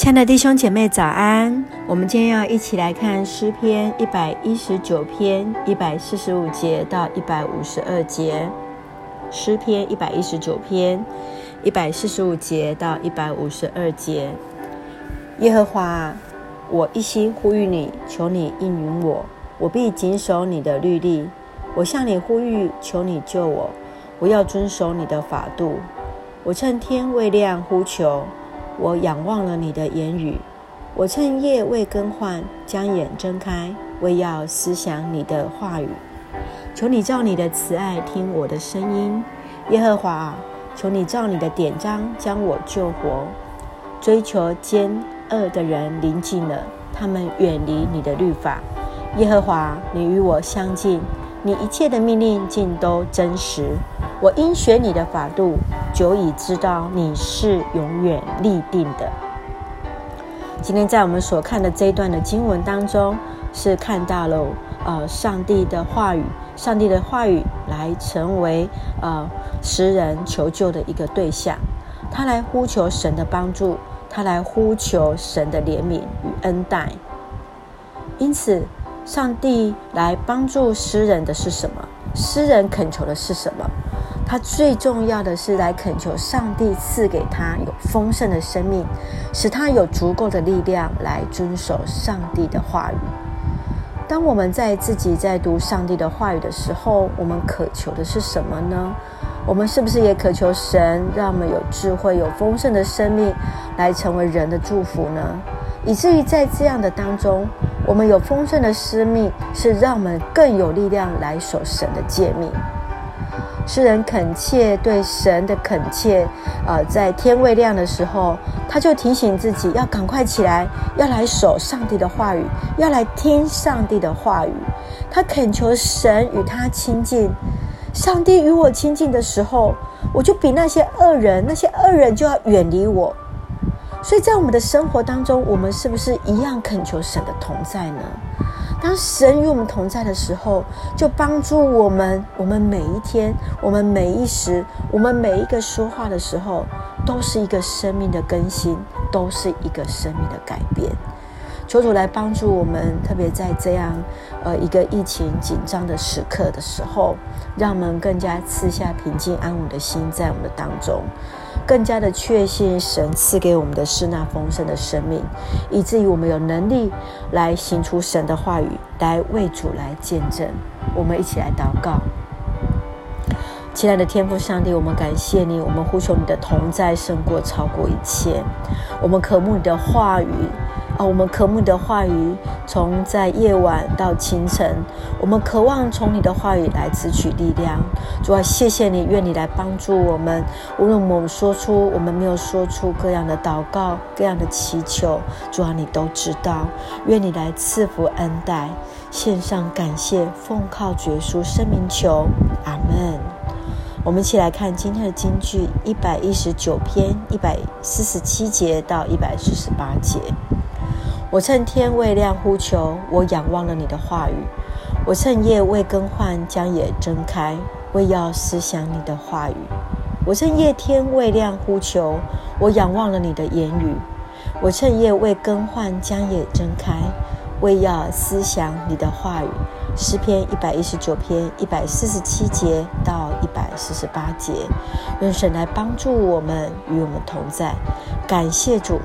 亲爱的弟兄姐妹，早安！我们今天要一起来看诗篇一百一十九篇一百四十五节到一百五十二节。诗篇一百一十九篇一百四十五节到一百五十二节。耶和华，我一心呼吁你，求你应允我，我必谨守你的律例。我向你呼吁，求你救我，我要遵守你的法度。我趁天未亮呼求。我仰望了你的言语，我趁夜未更换，将眼睁开，为要思想你的话语。求你照你的慈爱听我的声音，耶和华，求你照你的典章将我救活。追求奸恶的人临近了，他们远离你的律法。耶和华，你与我相近，你一切的命令尽都真实。我应学你的法度，久已知道你是永远立定的。今天在我们所看的这一段的经文当中，是看到了呃上帝的话语，上帝的话语来成为呃诗人求救的一个对象，他来呼求神的帮助，他来呼求神的怜悯与恩待。因此，上帝来帮助诗人的是什么？诗人恳求的是什么？他最重要的是来恳求上帝赐给他有丰盛的生命，使他有足够的力量来遵守上帝的话语。当我们在自己在读上帝的话语的时候，我们渴求的是什么呢？我们是不是也渴求神让我们有智慧、有丰盛的生命，来成为人的祝福呢？以至于在这样的当中，我们有丰盛的生命，是让我们更有力量来守神的诫命。诗人恳切对神的恳切，呃，在天未亮的时候，他就提醒自己要赶快起来，要来守上帝的话语，要来听上帝的话语。他恳求神与他亲近，上帝与我亲近的时候，我就比那些恶人，那些恶人就要远离我。所以在我们的生活当中，我们是不是一样恳求神的同在呢？当神与我们同在的时候，就帮助我们。我们每一天，我们每一时，我们每一个说话的时候，都是一个生命的更新，都是一个生命的改变。求主来帮助我们，特别在这样呃一个疫情紧张的时刻的时候，让我们更加赐下平静安稳的心在我们的当中。更加的确信神赐给我们的是那丰盛的生命，以至于我们有能力来行出神的话语，来为主来见证。我们一起来祷告，亲爱的天父上帝，我们感谢你，我们呼求你的同在胜过超过一切，我们渴慕你的话语。啊，我们渴慕你的话语，从在夜晚到清晨，我们渴望从你的话语来汲取力量。主啊，谢谢你，愿你来帮助我们。无论我们说出，我们没有说出各样的祷告、各样的祈求，主啊，你都知道。愿你来赐福恩待，献上感谢，奉靠绝书生命求，阿门。我们一起来看今天的金句：一百一十九篇一百四十七节到一百四十八节。我趁天未亮呼求，我仰望了你的话语；我趁夜未更换，将眼睁开，为要思想你的话语。我趁夜天未亮呼求，我仰望了你的言语；我趁夜未更换，将眼睁开，为要思想你的话语。诗篇一百一十九篇一百四十七节到一百四十八节，愿神来帮助我们，与我们同在。感谢主。